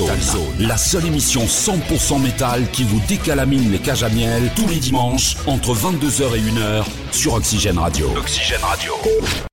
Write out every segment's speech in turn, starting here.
Zone, la seule émission 100% métal qui vous décalamine les cages à miel tous les dimanches entre 22h et 1h sur Oxygène Radio. Oxygène Radio.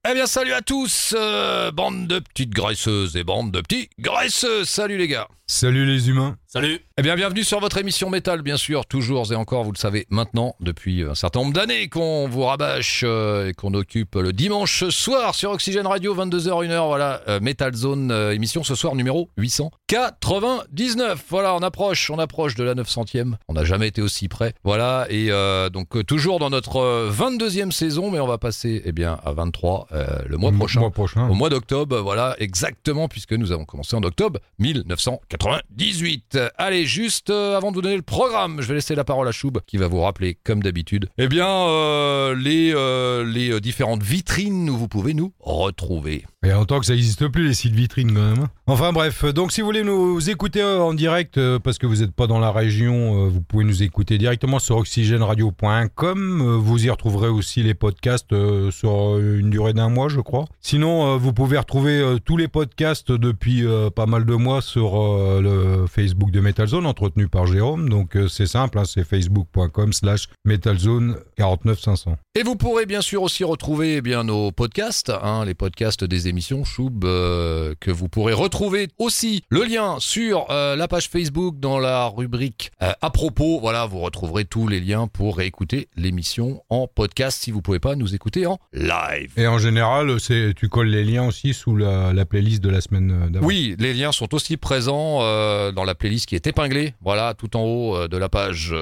Eh bien, salut à tous, euh, bande de petites graisseuses et bande de petits graisseux. Salut les gars. Salut les humains. Salut. Eh bien, bienvenue sur votre émission métal, bien sûr, toujours et encore, vous le savez maintenant, depuis un certain nombre d'années qu'on vous rabâche euh, et qu'on occupe le dimanche soir sur Oxygène Radio, 22h, 1h, voilà, euh, Metal Zone, euh, émission ce soir numéro 899. Voilà, on approche, on approche de la 900e, on n'a jamais été aussi près, voilà, et donc toujours dans notre 22e saison, mais on va passer, eh bien, à 23 le mois prochain, mois prochain. au mois d'octobre, voilà, exactement, puisque nous avons commencé en octobre 1998. Allez, juste euh, avant de vous donner le programme, je vais laisser la parole à Choub qui va vous rappeler, comme d'habitude, eh bien, euh, les, euh, les différentes vitrines où vous pouvez nous retrouver. Y a longtemps que ça n'existe plus les sites vitrines quand même. Enfin bref, donc si vous voulez nous écouter en direct euh, parce que vous n'êtes pas dans la région, euh, vous pouvez nous écouter directement sur oxygèneradio.com. Euh, Vous y retrouverez aussi les podcasts euh, sur une durée d'un mois, je crois. Sinon, euh, vous pouvez retrouver euh, tous les podcasts depuis euh, pas mal de mois sur euh, le Facebook de Metalzone entretenu par Jérôme. Donc euh, c'est simple, hein, c'est facebook.com slash metalzone 49500. Et vous pourrez bien sûr aussi retrouver eh bien nos podcasts, hein, les podcasts des émissions Choub, euh, que vous pourrez retrouver aussi le lien sur euh, la page Facebook dans la rubrique euh, à propos. Voilà, vous retrouverez tous les liens pour réécouter l'émission en podcast si vous pouvez pas nous écouter en live. Et en général, c'est tu colles les liens aussi sous la, la playlist de la semaine euh, d'avant. Oui, les liens sont aussi présents euh, dans la playlist qui est épinglée, voilà, tout en haut de la page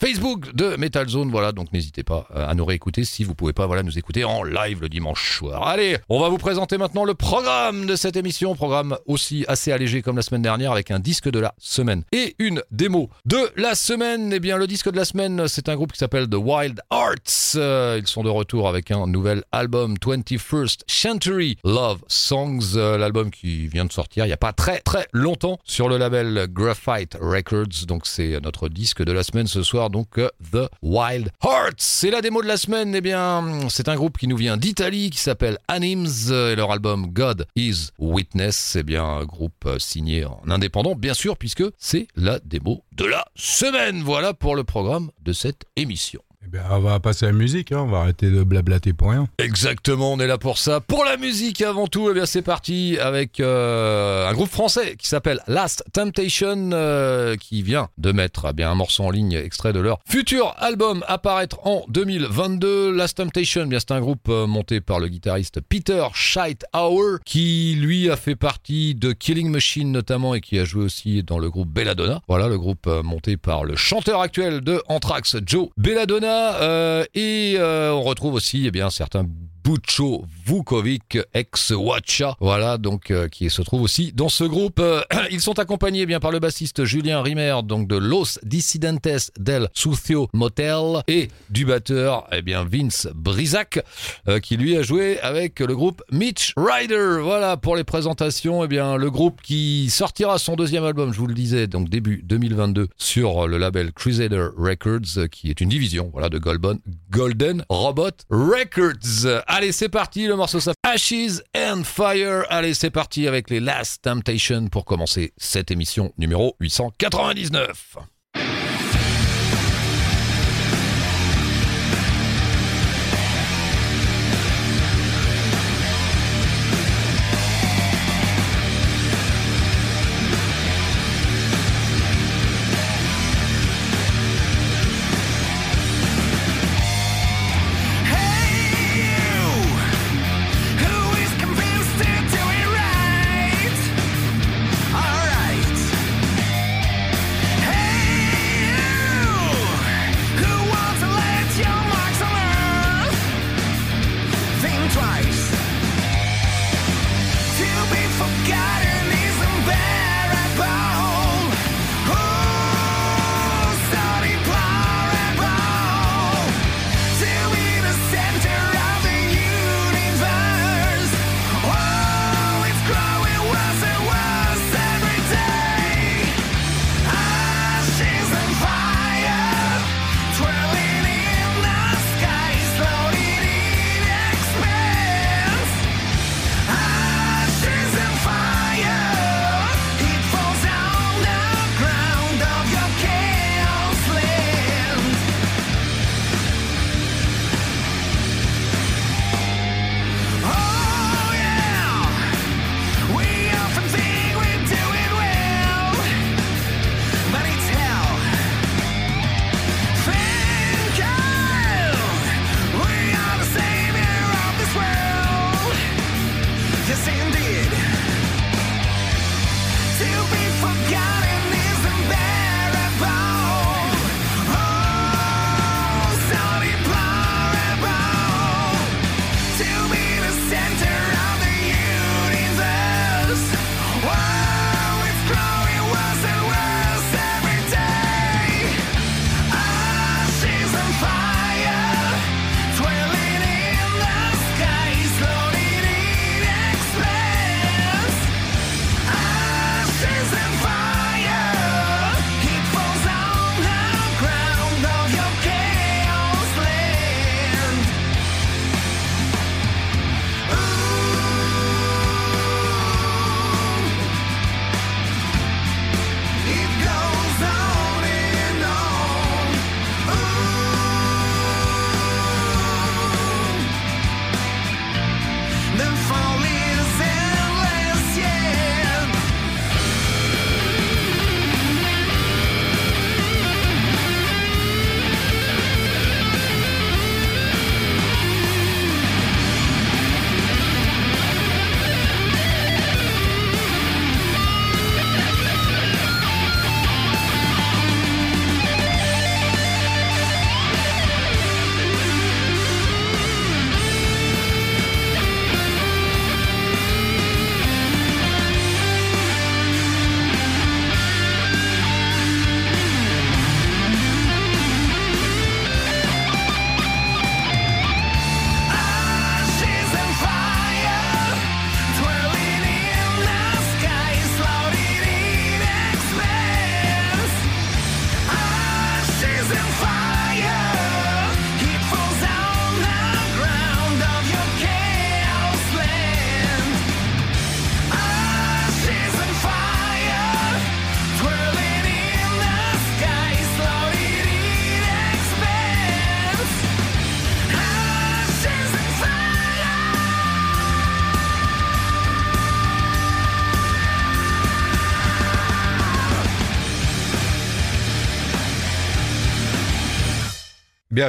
Facebook de Metal Zone. Voilà, donc n'hésitez pas à nous réécouter si vous pouvez pas, voilà, nous écouter en live le dimanche soir. Allez, on va vous présenter maintenant le programme de cette émission, programme aussi assez allégé comme la semaine dernière avec un disque de la semaine et une démo de la semaine. Eh bien, le disque de la semaine, c'est un groupe qui s'appelle The Wild Arts. Euh, ils sont de retour avec un nouvel album 21st Century Love Songs, euh, l'album qui vient de sortir il n'y a pas très très longtemps sur le label Graphite Records. Donc c'est notre disque de la semaine ce soir, donc euh, The Wild Hearts. C'est la démo de la semaine. Eh bien, c'est un groupe qui nous vient d'Italie qui s'appelle Anims euh, et leur album God Is Witness. C'est bien un groupe euh, signé en indépendant, bien sûr, puisque c'est la démo de la semaine. Voilà pour le programme de cette émission. Eh bien, on va passer à la musique, hein, on va arrêter de blablater pour rien. Exactement, on est là pour ça. Pour la musique avant tout, eh bien c'est parti avec euh, un groupe français qui s'appelle Last Temptation euh, qui vient de mettre eh un morceau en ligne extrait de leur futur album apparaître en 2022. Last Temptation, c'est un groupe euh, monté par le guitariste Peter Scheithauer qui lui a fait partie de Killing Machine notamment et qui a joué aussi dans le groupe Belladonna. Voilà le groupe monté par le chanteur actuel de Anthrax, Joe Belladonna euh, et euh, on retrouve aussi eh bien certains Bucho Vukovic, ex-Watcha, voilà, donc euh, qui se trouve aussi dans ce groupe. Euh, ils sont accompagnés bien par le bassiste Julien Rimer, donc de Los Dissidentes del Sucio Motel, et du batteur eh bien Vince Brisac, euh, qui lui a joué avec le groupe Mitch Ryder. Voilà pour les présentations. Eh bien le groupe qui sortira son deuxième album, je vous le disais, donc début 2022 sur le label Crusader Records, qui est une division, voilà, de Golden, Golden Robot Records. Allez, c'est parti, le morceau s'appelle Ashes and Fire. Allez, c'est parti avec les Last Temptation pour commencer cette émission numéro 899.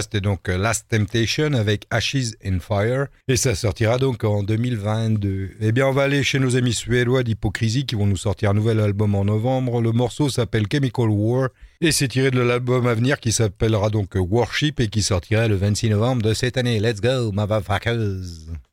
C'était donc euh, Last Temptation avec Ashes in Fire et ça sortira donc en 2022. Eh bien, on va aller chez nos amis suédois d'Hypocrisie qui vont nous sortir un nouvel album en novembre. Le morceau s'appelle Chemical War et c'est tiré de l'album à venir qui s'appellera donc Warship et qui sortira le 26 novembre de cette année. Let's go, motherfuckers!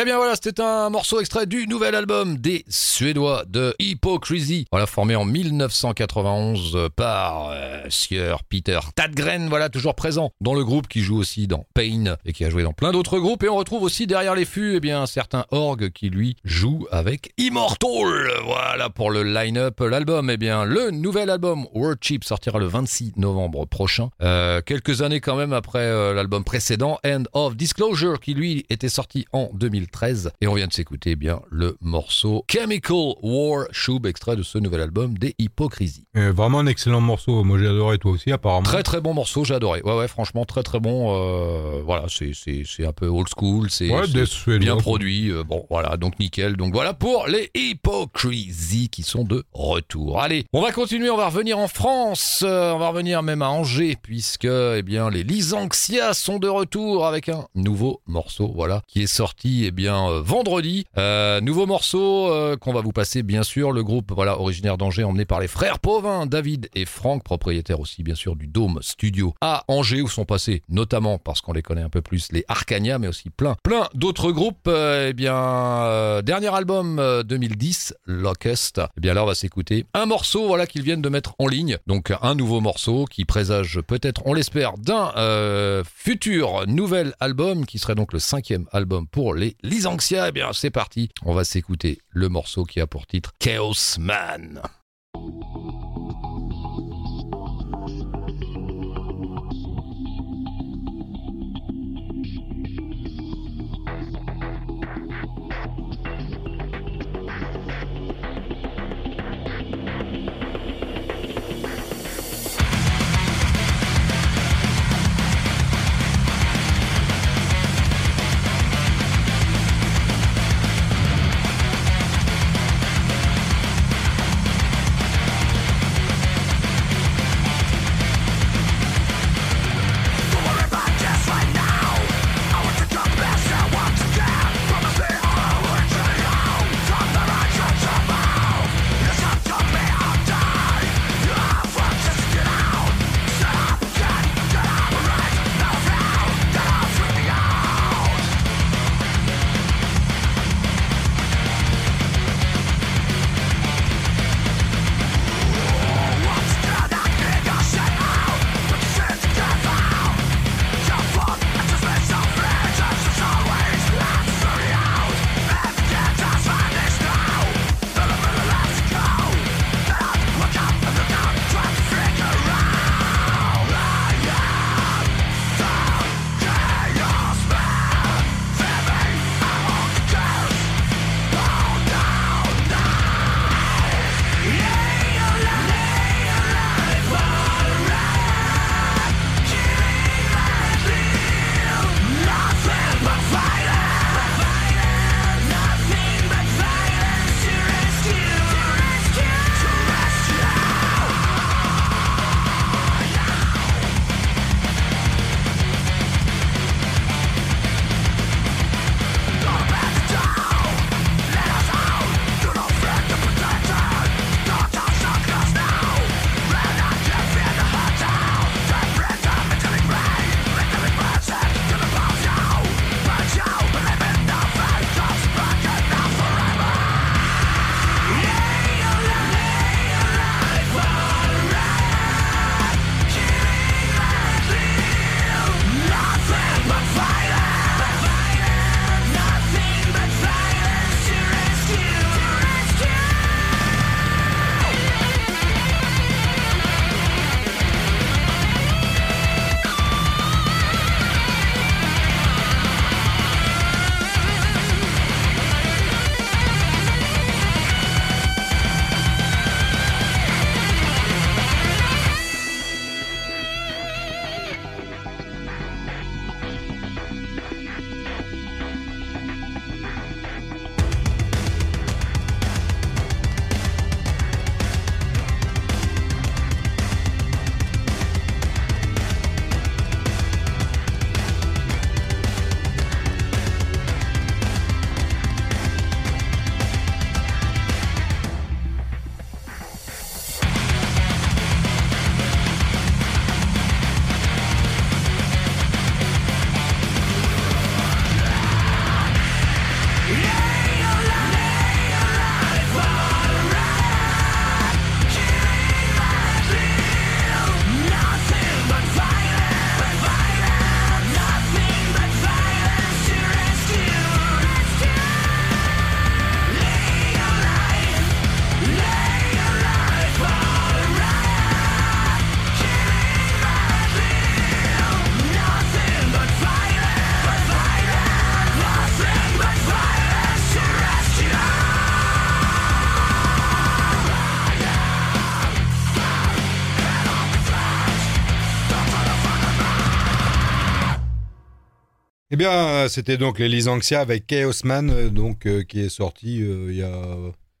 Eh bien voilà, c'était un morceau extrait du nouvel album des Suédois de Hypocrisy. Voilà, formé en 1991 par euh, Peter Tadgren, voilà, toujours présent dans le groupe qui joue aussi dans Pain et qui a joué dans plein d'autres groupes. Et on retrouve aussi derrière les fûts, eh bien, un certain Org qui lui joue avec Immortal. Voilà pour le line-up. L'album, eh bien, le nouvel album Worship sortira le 26 novembre prochain. Euh, quelques années quand même après euh, l'album précédent, End of Disclosure, qui lui était sorti en 2013. Et on vient de s'écouter, eh bien, le morceau Chemical War Shub, extrait de ce nouvel album des Hypocrisies. Vraiment un excellent morceau. Moi, j'ai adoré, toi aussi, apparemment. Très très bon morceau, j'ai adoré. Ouais ouais, franchement très très bon. euh, voilà, c'est un peu old school, c'est Ouais, bien produit. euh, bon voilà, donc nickel. Donc voilà pour les Hypocrisy qui sont de retour. Allez, on va continuer, on va revenir en France, euh, on va revenir même à Angers puisque eh bien les Lysanxia sont de retour avec un nouveau morceau, voilà, qui est sorti eh bien euh, vendredi. Euh, nouveau morceau euh, qu'on va vous passer bien sûr. Le groupe voilà originaire d'Angers emmené par les frères Pauvin, David et Franck, propriétaires aussi bien sûr du Dôme Studio à Angers où sont passés notamment parce qu'on les connaît un peu plus les Arcania mais aussi plein plein d'autres groupes. Eh bien dernier album euh, 2010 Locust. Eh bien là on va s'écouter un morceau voilà qu'ils viennent de mettre en ligne. Donc un nouveau morceau qui présage peut-être on l'espère d'un futur nouvel album qui serait donc le cinquième album pour les Lysanxia. Eh bien c'est parti. On va s'écouter le morceau qui a pour titre Chaos Man. Bien, euh, c'était donc les Lysanxia avec Chaos Man, euh, donc, euh, qui est sorti euh, il y a...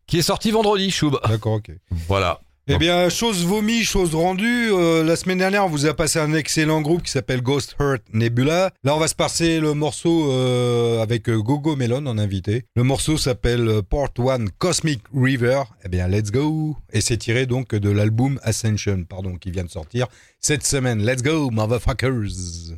Qui est sorti vendredi, Choub. D'accord, ok. Voilà. Eh bien, chose vomi, chose rendue. euh, la semaine dernière, on vous a passé un excellent groupe qui s'appelle Ghost Heart Nebula. Là, on va se passer le morceau euh, avec Gogo Melon en invité. Le morceau s'appelle Part 1 Cosmic River. Eh bien, let's go. Et c'est tiré donc de l'album Ascension, pardon, qui vient de sortir cette semaine. Let's go, motherfuckers.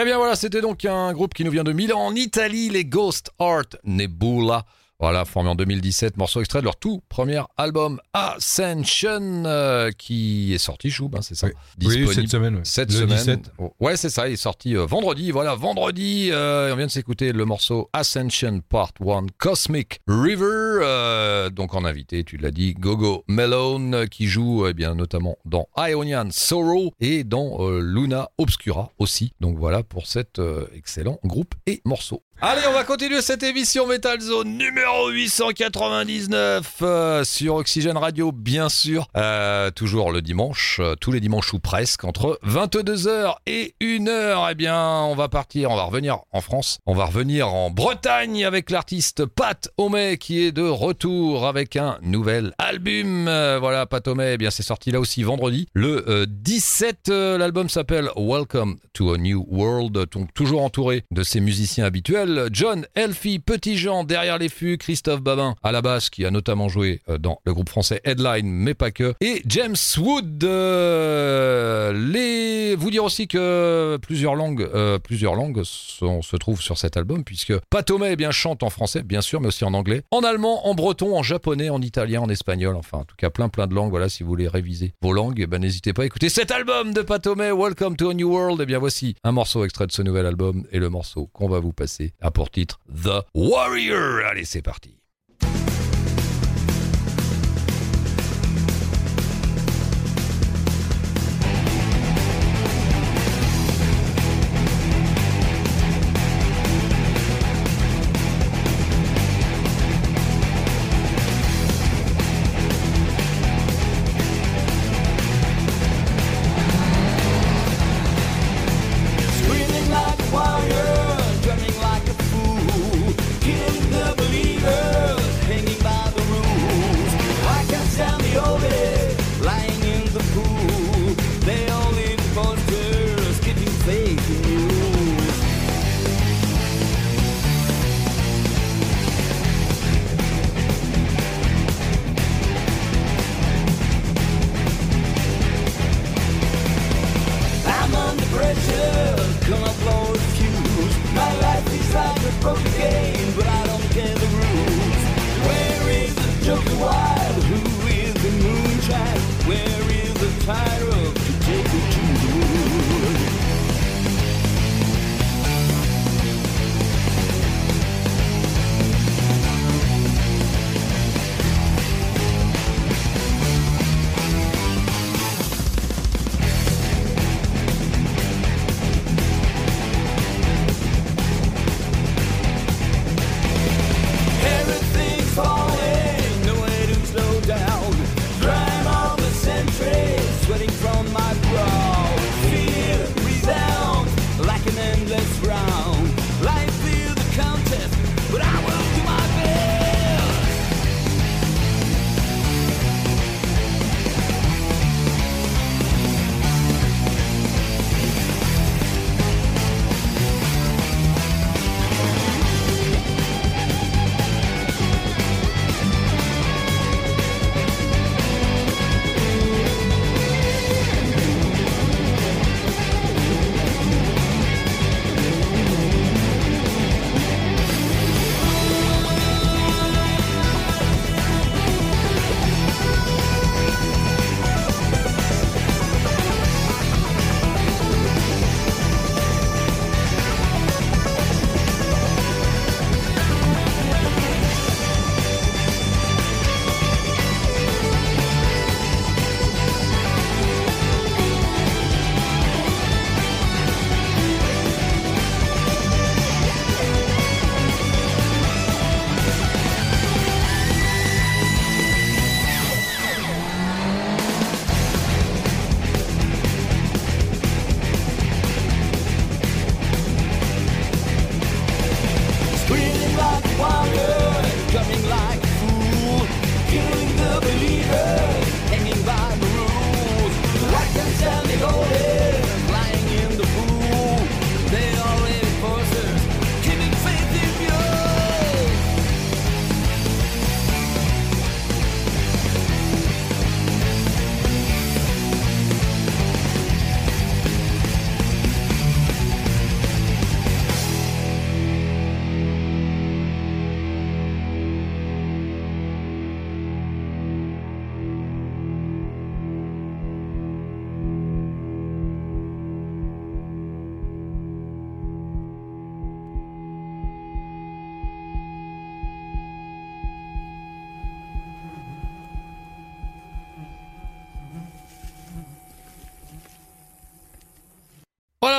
Eh bien voilà, c'était donc un groupe qui nous vient de Milan en Italie, les Ghost Art Nebula. Voilà, formé en 2017, morceau extrait de leur tout premier album Ascension, euh, qui est sorti, Choub, hein, c'est ça? Oui. Oui, cette semaine. ouais. cette Le semaine. 17. Oh, Ouais, c'est ça, il est sorti euh, vendredi. Voilà, vendredi, euh, on vient de s'écouter le morceau Ascension Part 1 Cosmic River. euh, donc en invité, tu l'as dit, Gogo Melone, euh, qui joue eh bien notamment dans Ionian Sorrow et dans Luna Obscura aussi. Donc voilà pour cet euh, excellent groupe et morceau. Allez, on va continuer cette émission Metal Zone numéro 899 euh, sur Oxygène Radio, bien sûr. Euh, toujours le dimanche, euh, tous les dimanches ou presque, entre 22h et 1h. Eh bien, on va partir, on va revenir en France, on va revenir en Bretagne avec l'artiste Pat Homey qui est de retour avec un nouvel album. Voilà, Pat Homey, eh bien, c'est sorti là aussi vendredi, le euh, 17. euh, L'album s'appelle Welcome to a New World, donc toujours entouré de ses musiciens habituels. John Elfie, Petit Jean derrière les fûts, Christophe Babin à la basse qui a notamment joué euh, dans le groupe français Headline, mais pas que, et James Wood. euh, les... Vous dire aussi que plusieurs langues, euh, plusieurs langues sont- se trouvent sur cet album puisque Pat Homey, eh bien chante en français, bien sûr, mais aussi en anglais, en allemand, en breton, en japonais, en italien, en espagnol, enfin en tout cas plein plein de langues. Voilà, si vous voulez réviser vos langues, eh ben n'hésitez pas à écouter cet album de Pat Homey, Welcome to a New World. Et bien voici un morceau extrait de ce nouvel album et le morceau qu'on va vous passer a pour titre The Warrior. Allez, c'est parti.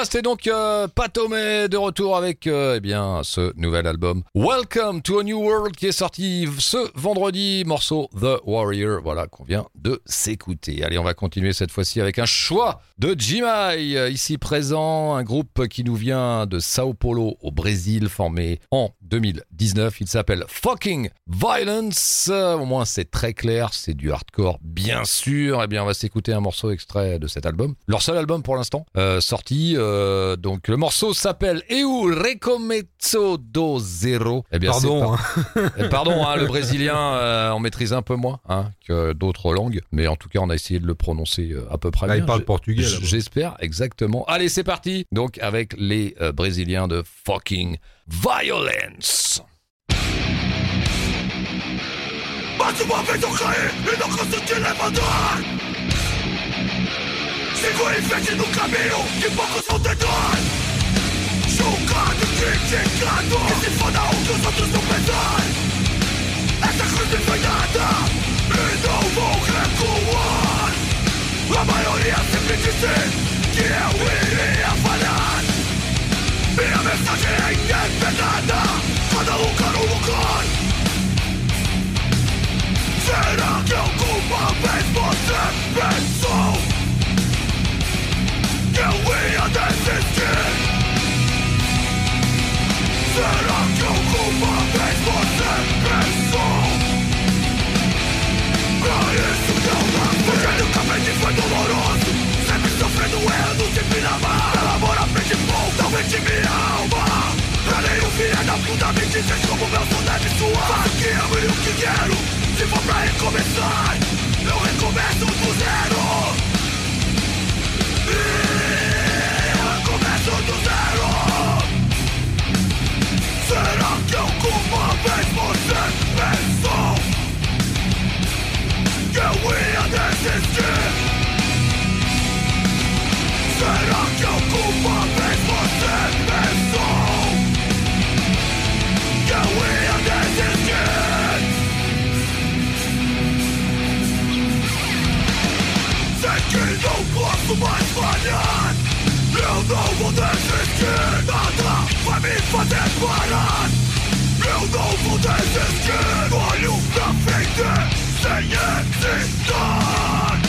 C'était donc euh, Patomé de retour avec euh, eh bien ce nouvel album Welcome to a New World qui est sorti ce vendredi, morceau The Warrior, voilà qu'on vient de s'écouter. Allez, on va continuer cette fois-ci avec un choix de Jimai, euh, ici présent, un groupe qui nous vient de Sao Paulo au Brésil, formé en 2019. Il s'appelle Fucking Violence. Euh, Au moins, c'est très clair, c'est du hardcore, bien sûr. Eh bien, on va s'écouter un morceau extrait de cet album. Leur seul album pour l'instant, sorti. Euh, donc, le morceau s'appelle Eu Recomeço do Zero. Eh bien, Pardon. pas- hein. eh, Pardon, hein, le brésilien, euh, on maîtrise un peu moins hein, que d'autres langues, mais en tout cas, on a essayé de le prononcer euh, à peu près Là, bien. il parle portugais. J'espère, exactement. Allez, c'est parti. Donc, avec les euh, Brésiliens de fucking violence. Sigo em frente no caminho que poucos vão tentar Julgado, criticado. Que se foda o que os outros não pensar Essa me foi dada E não vou recuar. A maioria sempre disse Que eu iria falhar. Minha mensagem é independada Cada lugar um lugar Será que alguma vez você pensou se for pra recomeçar, eu recomeço do zero. Eu não vou desistir Olho pra frente Seigneur du Nord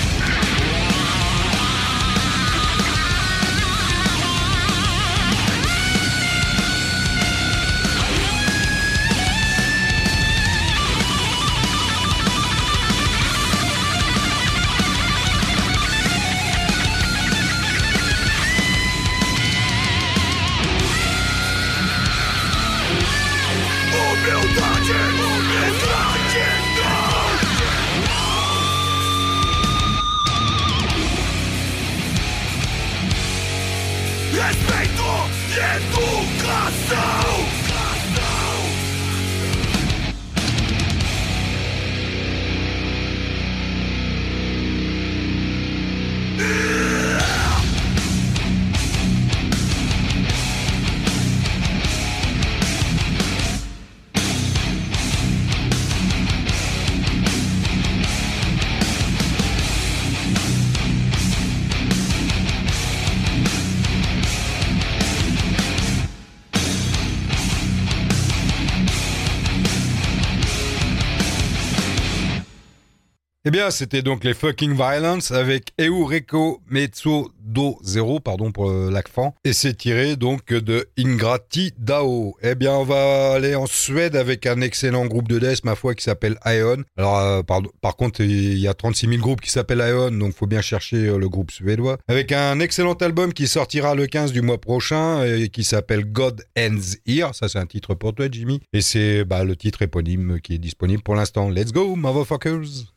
bien, c'était donc les Fucking Violence avec Eureko Mezzo Do Zero, pardon pour euh, l'accent. Et c'est tiré donc de Ingrati Dao. Eh bien, on va aller en Suède avec un excellent groupe de death, ma foi, qui s'appelle Ion. Alors, euh, par, contre, il y a 36 000 groupes qui s'appellent Ion, donc faut bien chercher euh, le groupe suédois. Avec un excellent album qui sortira le 15 du mois prochain et qui s'appelle God Ends Here. Ça, c'est un titre pour toi, Jimmy. Et c'est bah, le titre éponyme qui est disponible pour l'instant. Let's go, motherfuckers!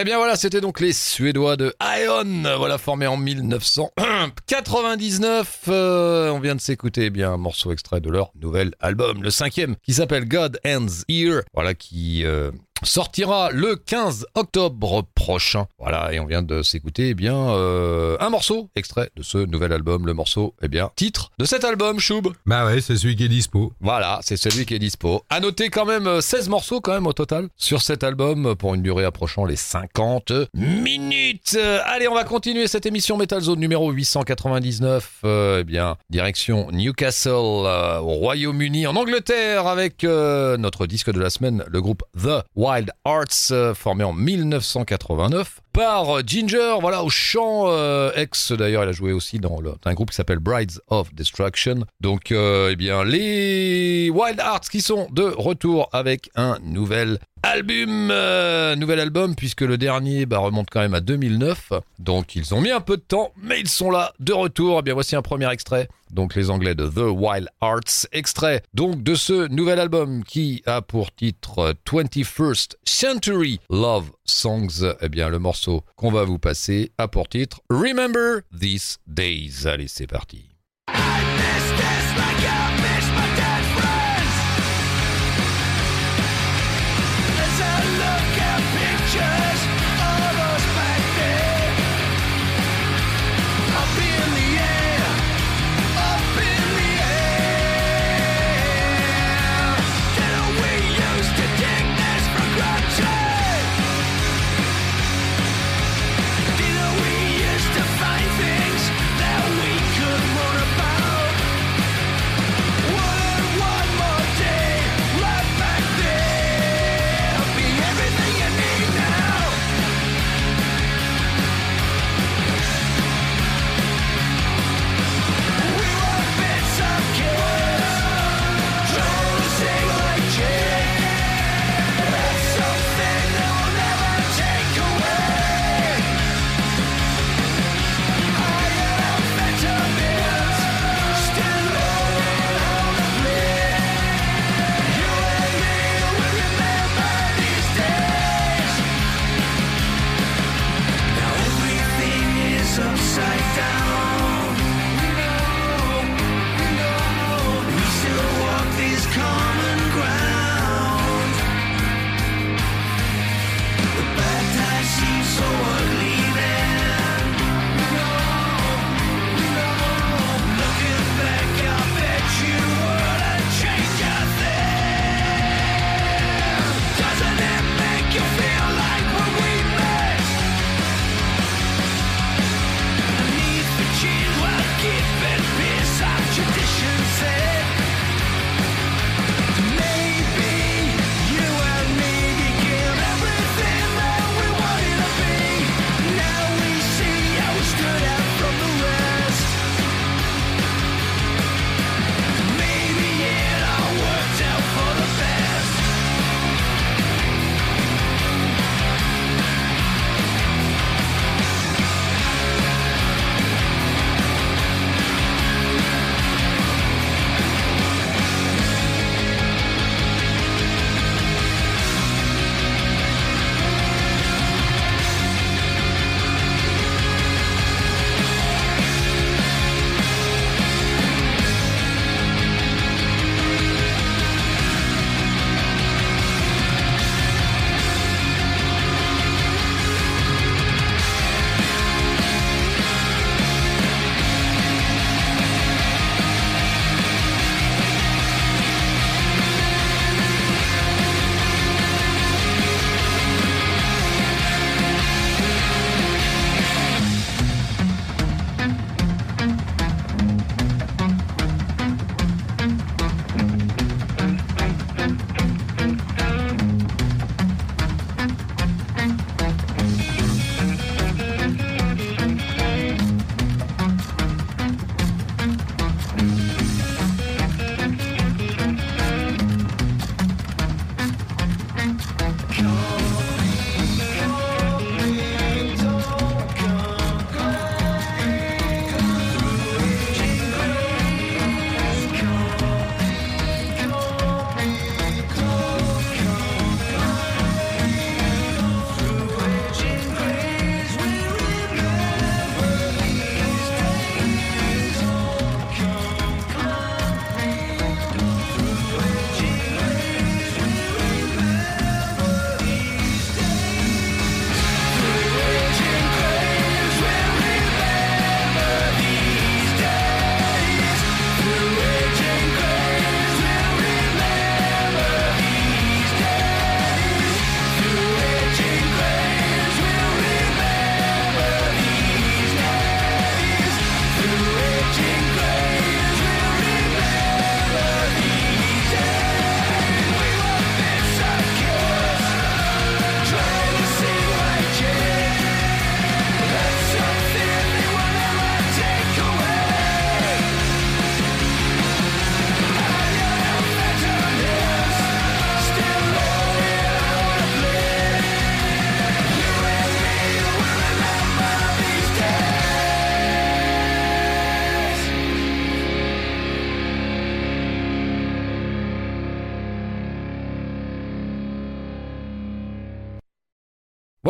Eh bien voilà, c'était donc les Suédois de Ion, voilà formés en 1999. Euh, on vient de s'écouter eh bien un morceau extrait de leur nouvel album, le cinquième, qui s'appelle God Ends Here, voilà qui euh, sortira le 15 octobre prochain. Voilà, et on vient de s'écouter eh bien euh, un morceau extrait de ce nouvel album, le morceau eh bien titre de cet album, Choub. Bah ouais, c'est celui qui est dispo. Voilà, c'est celui qui est dispo. À noter quand même euh, 16 morceaux quand même au total sur cet album euh, pour une durée approchant les 50 minutes. Euh, Allez, on va continuer cette émission Metal Zone numéro 899. Euh, eh bien, direction Newcastle euh, au Royaume-Uni en Angleterre avec euh, notre disque de la semaine, le groupe The Wild Arts euh, formé en 1989 par euh, Ginger, voilà, au chant euh, ex d'ailleurs, il a joué aussi dans un groupe qui s'appelle Brides of Destruction. Donc, euh, eh bien, les Wild Arts qui sont de retour avec un nouvel album, euh, nouvel album puisque le dernier bah, remonte quand même à 2009. Donc, ils ont mis un peu de temps, mais ils sont là de retour. Eh bien, voici un premier extrait. Donc, les Anglais de The Wild Arts, extrait donc de ce nouvel album qui a pour titre euh, 21st Century Love Songs. Eh bien, le morceau qu'on va vous passer a pour titre Remember These Days. Allez, c'est parti. That we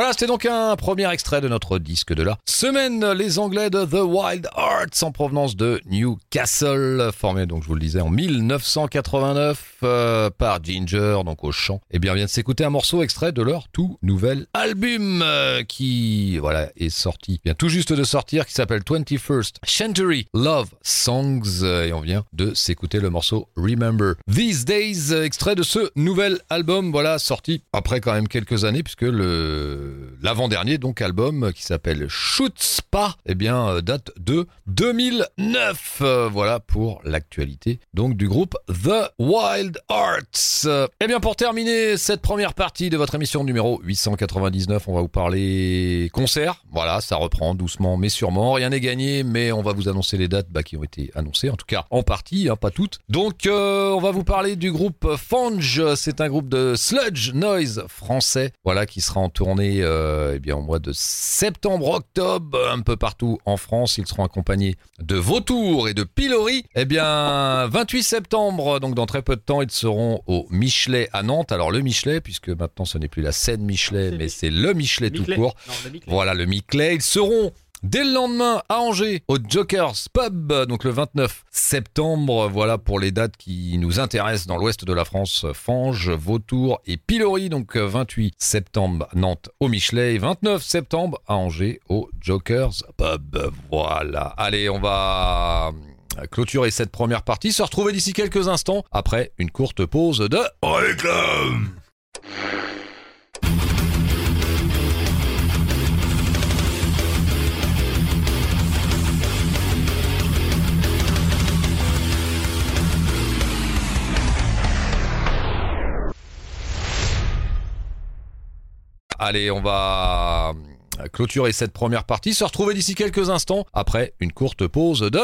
Voilà, c'était donc un premier extrait de notre disque de la semaine. Les Anglais de The Wild Arts en provenance de Newcastle, formé donc je vous le disais en 1989 euh, par Ginger, donc au chant. Et bien, on vient de s'écouter un morceau extrait de leur tout nouvel album euh, qui voilà est sorti, vient tout juste de sortir, qui s'appelle 21st Century Love Songs. euh, Et on vient de s'écouter le morceau Remember These Days, extrait de ce nouvel album, voilà sorti après quand même quelques années puisque le l'avant-dernier donc album qui s'appelle Shoot Spa, eh bien euh, date de 2009. Euh, voilà pour l'actualité donc du groupe The Wild Arts. Eh bien pour terminer cette première partie de votre émission numéro 899, on va vous parler concert. Voilà, ça reprend doucement mais sûrement. Rien n'est gagné, mais on va vous annoncer les dates bah, qui ont été annoncées, en tout cas en partie, hein, pas toutes. Donc euh, on va vous parler du groupe Fange. C'est un groupe de sludge noise français, voilà qui sera en tournée euh, eh bien au mois de septembre-octobre un peu partout en France. Ils seront accompagnés de Vautour et de Pilori. Eh bien 28 septembre, donc dans très peu de temps, ils seront au Michelet à Nantes. Alors le Michelet, puisque maintenant ce n'est plus la scène Michelet, mais c'est le Michelet tout court. Non, le Miclay. Voilà le Miclay. Ils seront dès le lendemain à Angers au Jokers Pub, donc le 29 septembre. Voilà pour les dates qui nous intéressent dans l'ouest de la France. Fange, Vautour et Pilori. Donc euh, 28 septembre Nantes au Michelet et 29 septembre à Angers au Jokers Pub. Voilà. Allez, on va euh, clôturer cette première partie. Se retrouver d'ici quelques instants après une courte pause de réclame. Allez, on va euh, clôturer cette première partie, se retrouver d'ici quelques instants après une courte pause de.